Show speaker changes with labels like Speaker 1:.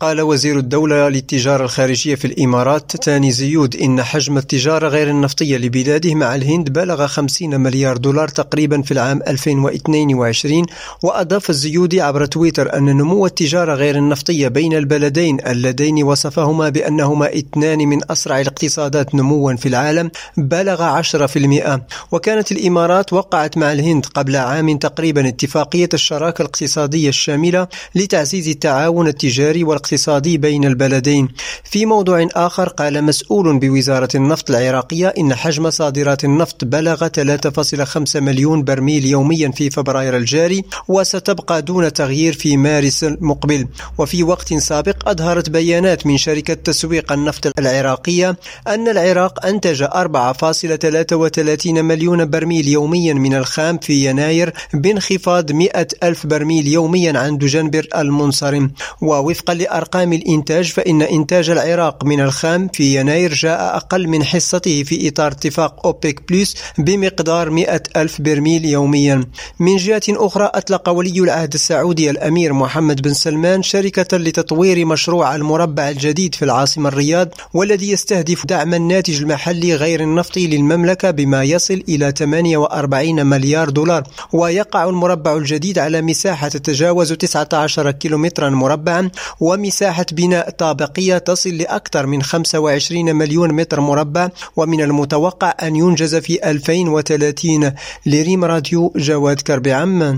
Speaker 1: قال وزير الدولة للتجارة الخارجية في الإمارات تاني زيود إن حجم التجارة غير النفطية لبلاده مع الهند بلغ 50 مليار دولار تقريبا في العام 2022 وأضاف الزيودي عبر تويتر أن نمو التجارة غير النفطية بين البلدين اللذين وصفهما بأنهما اثنان من أسرع الاقتصادات نموا في العالم بلغ 10% وكانت الإمارات وقعت مع الهند قبل عام تقريبا اتفاقية الشراكة الاقتصادية الشاملة لتعزيز التعاون التجاري والإقتصادي الاقتصادي بين البلدين. في موضوع آخر قال مسؤول بوزارة النفط العراقية إن حجم صادرات النفط بلغ 3.5 مليون برميل يوميا في فبراير الجاري وستبقى دون تغيير في مارس المقبل. وفي وقت سابق أظهرت بيانات من شركة تسويق النفط العراقية أن العراق أنتج 4.33 مليون برميل يوميا من الخام في يناير بانخفاض 100 ألف برميل يوميا عن دجنبر المنصرم. ووفقا أرقام الإنتاج فإن إنتاج العراق من الخام في يناير جاء أقل من حصته في إطار اتفاق أوبيك بلس بمقدار 100 ألف برميل يوميا. من جهة أخرى أطلق ولي العهد السعودي الأمير محمد بن سلمان شركة لتطوير مشروع المربع الجديد في العاصمة الرياض والذي يستهدف دعم الناتج المحلي غير النفطي للمملكة بما يصل إلى 48 مليار دولار. ويقع المربع الجديد على مساحة تتجاوز 19 كيلومترا مربعا ومن مساحة بناء طابقية تصل لأكثر من 25 مليون متر مربع ومن المتوقع أن ينجز في 2030 لريم راديو جواد كربي عمان